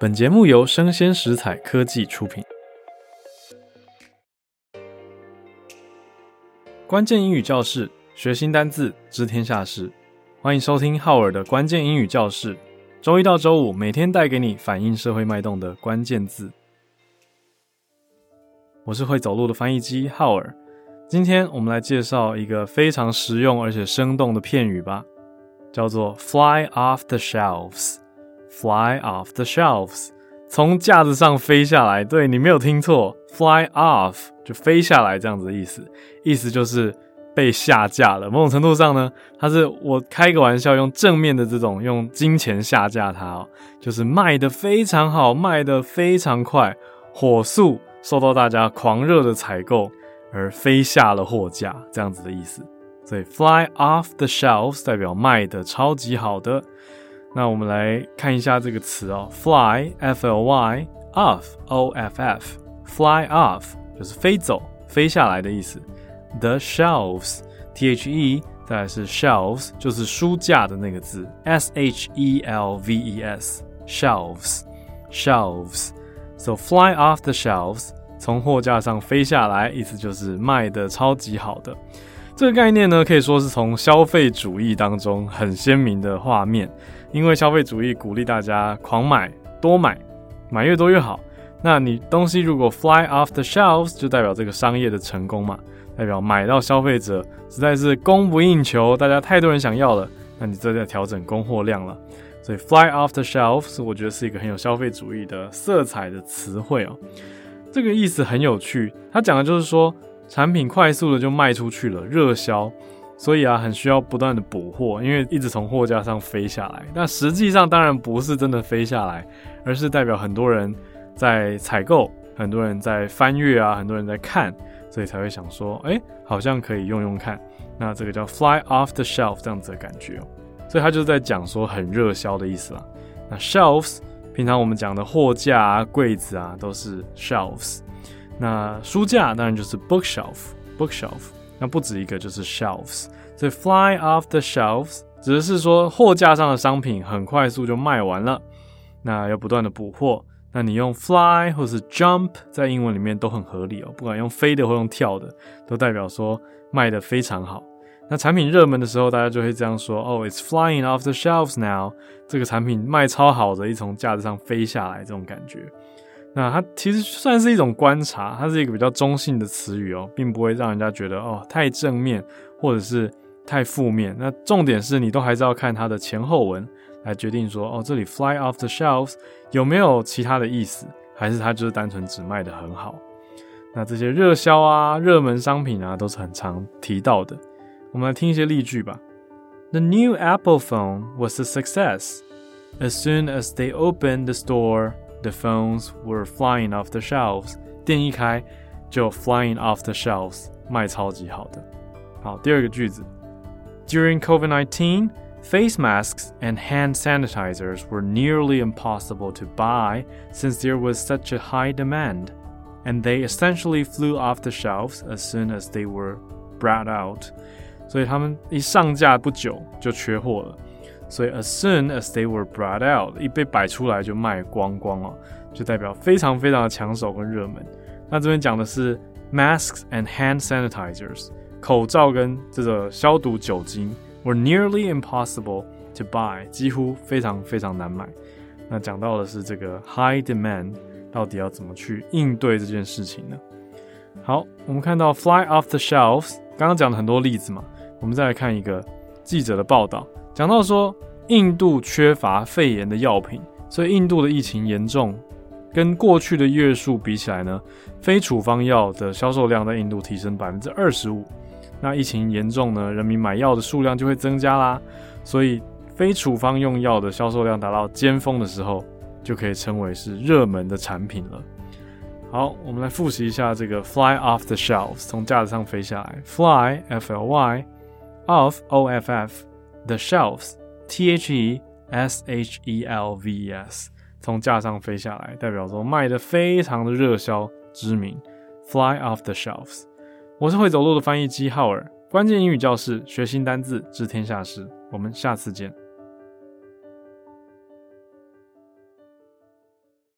本节目由生鲜食材科技出品。关键英语教室，学新单字，知天下事。欢迎收听浩尔的关键英语教室。周一到周五，每天带给你反映社会脉动的关键字。我是会走路的翻译机浩尔。今天我们来介绍一个非常实用而且生动的片语吧，叫做 “fly off the shelves”。Fly off the shelves，从架子上飞下来。对，你没有听错，fly off 就飞下来这样子的意思，意思就是被下架了。某种程度上呢，它是我开个玩笑，用正面的这种用金钱下架它哦，就是卖得非常好，卖得非常快，火速受到大家狂热的采购而飞下了货架这样子的意思。所以 fly off the shelves 代表卖得超级好的。那我们来看一下这个词哦，fly f l y off o f f fly off 就是飞走、飞下来的意思。The shelves t h e 再来是 shelves 就是书架的那个字 s h e l v e s shelves shelves so fly off the shelves 从货架上飞下来，意思就是卖得超级好的。这个概念呢，可以说是从消费主义当中很鲜明的画面。因为消费主义鼓励大家狂买、多买，买越多越好。那你东西如果 fly off the shelves，就代表这个商业的成功嘛，代表买到消费者实在是供不应求，大家太多人想要了，那你这在调整供货量了。所以 fly off the shelves，我觉得是一个很有消费主义的色彩的词汇哦。这个意思很有趣，它讲的就是说产品快速的就卖出去了，热销。所以啊，很需要不断的补货，因为一直从货架上飞下来。那实际上当然不是真的飞下来，而是代表很多人在采购，很多人在翻阅啊，很多人在看，所以才会想说，哎，好像可以用用看。那这个叫 fly off the shelf 这样子的感觉哦。所以他就是在讲说很热销的意思啦。那 shelves 平常我们讲的货架啊、柜子啊都是 shelves。那书架当然就是 bookshelf，bookshelf。那不止一个，就是 shelves。所以 fly off the shelves 指的是说货架上的商品很快速就卖完了，那要不断的补货。那你用 fly 或是 jump 在英文里面都很合理哦，不管用飞的或用跳的，都代表说卖得非常好。那产品热门的时候，大家就会这样说：哦，it's flying off the shelves now。这个产品卖超好的，一从架子上飞下来，这种感觉。那它其实算是一种观察，它是一个比较中性的词语哦，并不会让人家觉得哦太正面或者是太负面。那重点是你都还是要看它的前后文来决定说哦，这里 fly off the shelves 有没有其他的意思，还是它就是单纯只卖得很好。那这些热销啊、热门商品啊都是很常提到的。我们来听一些例句吧。The new Apple phone was a success as soon as they opened the store. The phones were flying off the shelves。店一开就 flying off the shelves，卖超级好的。好，第二个句子：During COVID-19, face masks and hand sanitizers were nearly impossible to buy since there was such a high demand, and they essentially flew off the shelves as soon as they were brought out。所以他们一上架不久就缺货了。 所以，as soon as they were brought out，一被摆出来就卖光光哦，就代表非常非常的抢手跟热门。那这边讲的是 masks and hand sanitizers，口罩跟这个消毒酒精 were nearly impossible to buy，几乎非常非常难买。那讲到的是这个 high demand，到底要怎么去应对这件事情呢？好，我们看到 fly off the shelves，刚刚讲了很多例子嘛，我们再来看一个记者的报道。讲到说，印度缺乏肺炎的药品，所以印度的疫情严重，跟过去的月数比起来呢，非处方药的销售量在印度提升百分之二十五。那疫情严重呢，人民买药的数量就会增加啦，所以非处方用药的销售量达到尖峰的时候，就可以称为是热门的产品了。好，我们来复习一下这个 fly off the shelves，从架子上飞下来，fly f l y off o f f。The shelves, T H E S H E L V E S，从架上飞下来，代表说卖的非常的热销知名。Fly off the shelves。我是会走路的翻译机浩尔，关键英语教室，学新单字，知天下事。我们下次见。